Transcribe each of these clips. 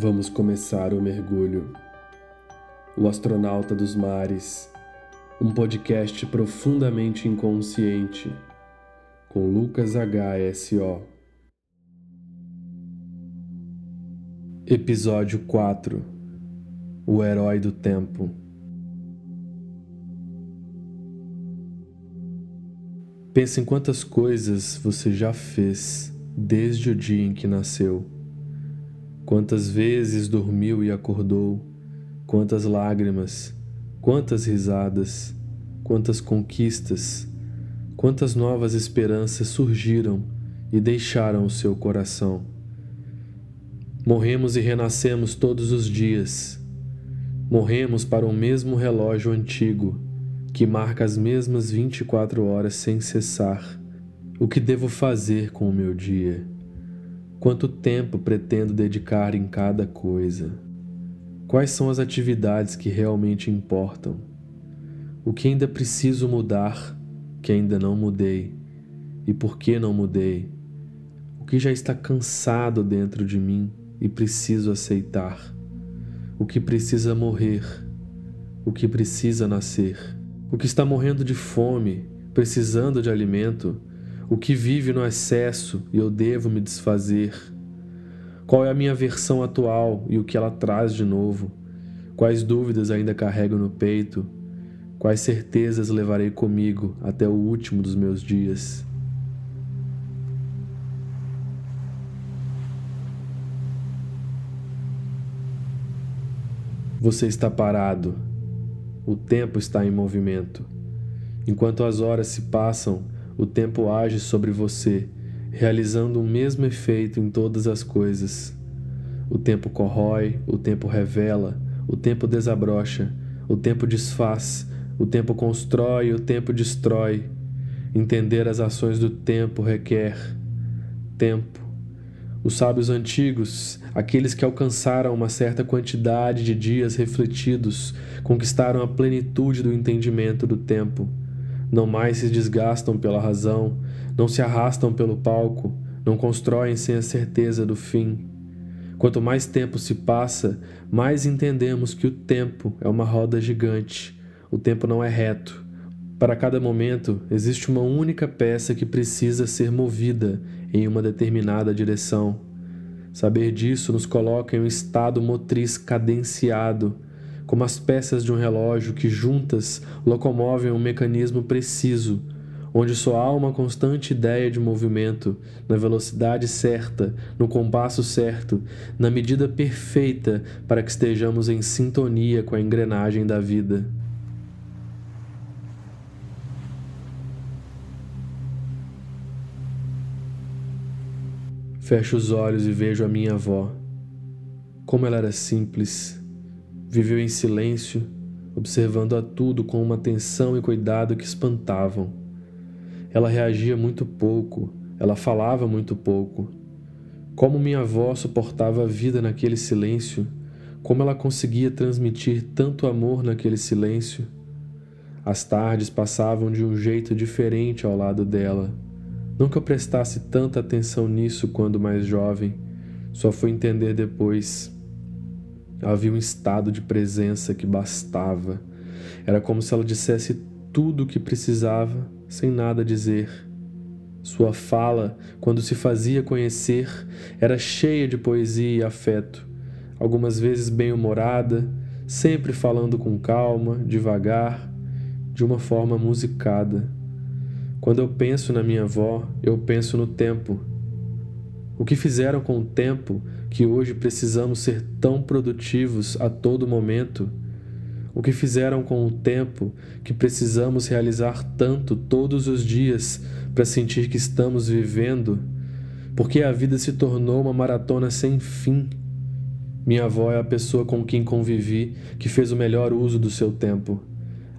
Vamos começar o mergulho. O Astronauta dos Mares, um podcast profundamente inconsciente, com Lucas HSO. Episódio 4 O Herói do Tempo. Pense em quantas coisas você já fez desde o dia em que nasceu Quantas vezes dormiu e acordou, quantas lágrimas, quantas risadas, quantas conquistas, quantas novas esperanças surgiram e deixaram o seu coração. Morremos e renascemos todos os dias. Morremos para o mesmo relógio antigo que marca as mesmas 24 horas sem cessar. O que devo fazer com o meu dia? Quanto tempo pretendo dedicar em cada coisa? Quais são as atividades que realmente importam? O que ainda preciso mudar, que ainda não mudei? E por que não mudei? O que já está cansado dentro de mim e preciso aceitar? O que precisa morrer? O que precisa nascer? O que está morrendo de fome, precisando de alimento? O que vive no excesso e eu devo me desfazer? Qual é a minha versão atual e o que ela traz de novo? Quais dúvidas ainda carrego no peito? Quais certezas levarei comigo até o último dos meus dias? Você está parado. O tempo está em movimento. Enquanto as horas se passam, o tempo age sobre você, realizando o mesmo efeito em todas as coisas. O tempo corrói, o tempo revela, o tempo desabrocha, o tempo desfaz, o tempo constrói, o tempo destrói. Entender as ações do tempo requer tempo. Os sábios antigos, aqueles que alcançaram uma certa quantidade de dias refletidos, conquistaram a plenitude do entendimento do tempo não mais se desgastam pela razão, não se arrastam pelo palco, não constroem sem a certeza do fim. Quanto mais tempo se passa, mais entendemos que o tempo é uma roda gigante. O tempo não é reto. Para cada momento, existe uma única peça que precisa ser movida em uma determinada direção. Saber disso nos coloca em um estado motriz cadenciado como as peças de um relógio que juntas locomovem um mecanismo preciso, onde só há uma constante ideia de movimento, na velocidade certa, no compasso certo, na medida perfeita para que estejamos em sintonia com a engrenagem da vida. Fecho os olhos e vejo a minha avó. Como ela era simples, Viveu em silêncio, observando a tudo com uma atenção e cuidado que espantavam. Ela reagia muito pouco, ela falava muito pouco. Como minha avó suportava a vida naquele silêncio, como ela conseguia transmitir tanto amor naquele silêncio. As tardes passavam de um jeito diferente ao lado dela. Não que eu prestasse tanta atenção nisso quando mais jovem, só fui entender depois. Havia um estado de presença que bastava. Era como se ela dissesse tudo o que precisava sem nada dizer. Sua fala, quando se fazia conhecer, era cheia de poesia e afeto, algumas vezes bem-humorada, sempre falando com calma, devagar, de uma forma musicada. Quando eu penso na minha avó, eu penso no tempo. O que fizeram com o tempo que hoje precisamos ser tão produtivos a todo momento, o que fizeram com o tempo que precisamos realizar tanto todos os dias para sentir que estamos vivendo, porque a vida se tornou uma maratona sem fim. Minha avó é a pessoa com quem convivi que fez o melhor uso do seu tempo.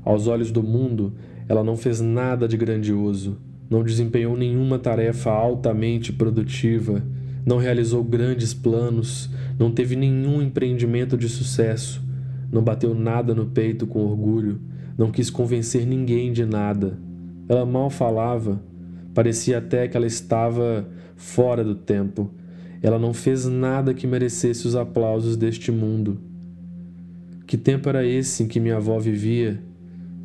Aos olhos do mundo, ela não fez nada de grandioso, não desempenhou nenhuma tarefa altamente produtiva não realizou grandes planos, não teve nenhum empreendimento de sucesso, não bateu nada no peito com orgulho, não quis convencer ninguém de nada. Ela mal falava, parecia até que ela estava fora do tempo. Ela não fez nada que merecesse os aplausos deste mundo. Que tempo era esse em que minha avó vivia?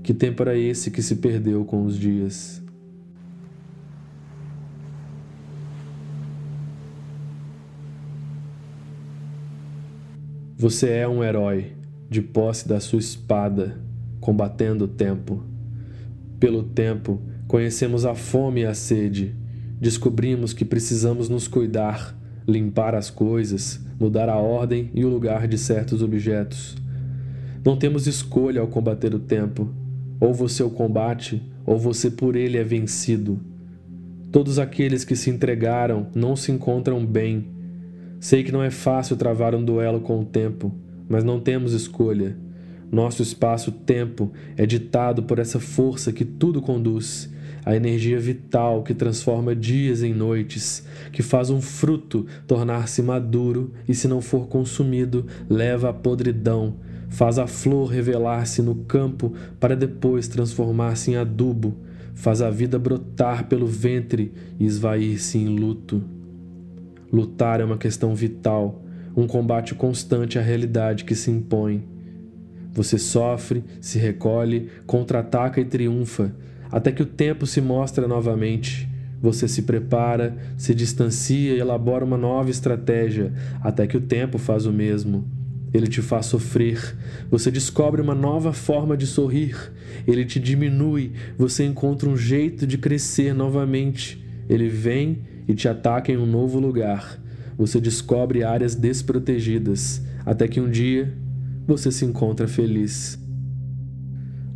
Que tempo era esse que se perdeu com os dias? Você é um herói, de posse da sua espada, combatendo o tempo. Pelo tempo, conhecemos a fome e a sede, descobrimos que precisamos nos cuidar, limpar as coisas, mudar a ordem e o lugar de certos objetos. Não temos escolha ao combater o tempo. Ou você o combate, ou você por ele é vencido. Todos aqueles que se entregaram não se encontram bem. Sei que não é fácil travar um duelo com o tempo, mas não temos escolha. Nosso espaço-tempo é ditado por essa força que tudo conduz a energia vital que transforma dias em noites, que faz um fruto tornar-se maduro e, se não for consumido, leva à podridão, faz a flor revelar-se no campo para depois transformar-se em adubo, faz a vida brotar pelo ventre e esvair-se em luto. Lutar é uma questão vital, um combate constante à realidade que se impõe. Você sofre, se recolhe, contra-ataca e triunfa, até que o tempo se mostra novamente. Você se prepara, se distancia e elabora uma nova estratégia, até que o tempo faz o mesmo. Ele te faz sofrer, você descobre uma nova forma de sorrir, ele te diminui, você encontra um jeito de crescer novamente. Ele vem e te ataca em um novo lugar. Você descobre áreas desprotegidas, até que um dia você se encontra feliz.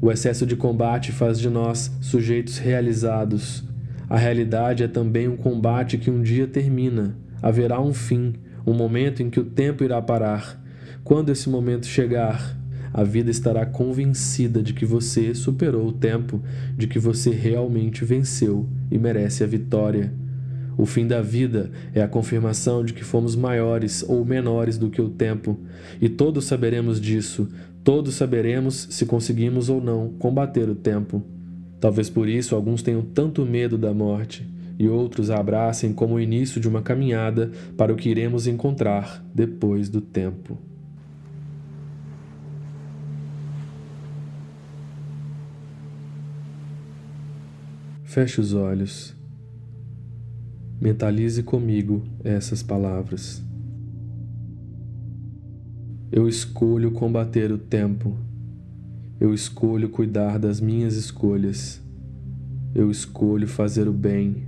O excesso de combate faz de nós sujeitos realizados. A realidade é também um combate que um dia termina. Haverá um fim, um momento em que o tempo irá parar. Quando esse momento chegar, a vida estará convencida de que você superou o tempo, de que você realmente venceu e merece a vitória. O fim da vida é a confirmação de que fomos maiores ou menores do que o tempo, e todos saberemos disso, todos saberemos se conseguimos ou não combater o tempo. Talvez por isso alguns tenham tanto medo da morte e outros a abracem como o início de uma caminhada para o que iremos encontrar depois do tempo. Feche os olhos. Mentalize comigo essas palavras. Eu escolho combater o tempo. Eu escolho cuidar das minhas escolhas. Eu escolho fazer o bem.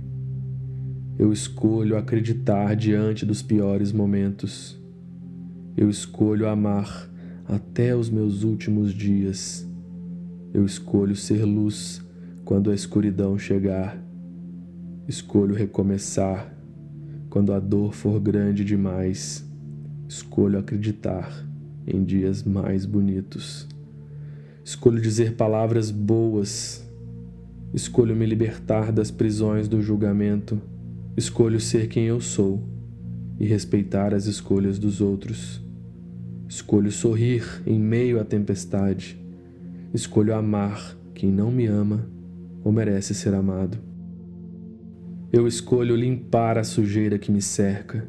Eu escolho acreditar diante dos piores momentos. Eu escolho amar até os meus últimos dias. Eu escolho ser luz quando a escuridão chegar. Escolho recomeçar quando a dor for grande demais. Escolho acreditar em dias mais bonitos. Escolho dizer palavras boas. Escolho me libertar das prisões do julgamento. Escolho ser quem eu sou e respeitar as escolhas dos outros. Escolho sorrir em meio à tempestade. Escolho amar quem não me ama ou merece ser amado. Eu escolho limpar a sujeira que me cerca.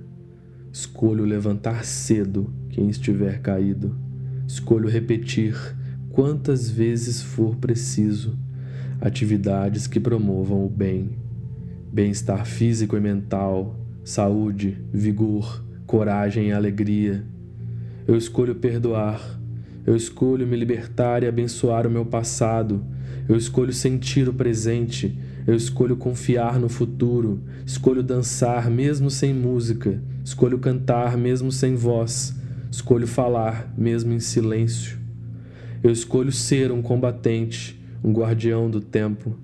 Escolho levantar cedo quem estiver caído. Escolho repetir quantas vezes for preciso atividades que promovam o bem, bem-estar físico e mental, saúde, vigor, coragem e alegria. Eu escolho perdoar. Eu escolho me libertar e abençoar o meu passado. Eu escolho sentir o presente eu escolho confiar no futuro, escolho dançar mesmo sem música, escolho cantar mesmo sem voz, escolho falar mesmo em silêncio. Eu escolho ser um combatente, um guardião do tempo,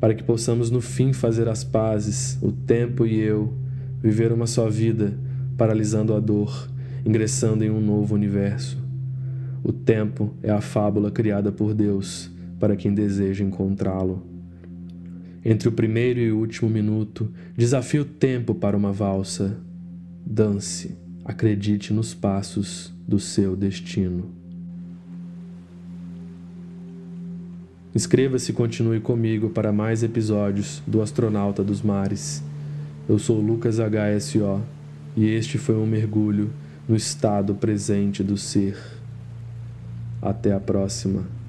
para que possamos no fim fazer as pazes, o tempo e eu, viver uma só vida, paralisando a dor, ingressando em um novo universo. O tempo é a fábula criada por Deus para quem deseja encontrá-lo. Entre o primeiro e o último minuto, desafie o tempo para uma valsa. Dance, acredite nos passos do seu destino. Inscreva-se e continue comigo para mais episódios do Astronauta dos Mares. Eu sou Lucas HSO E este foi um mergulho no estado presente do ser. Até a próxima.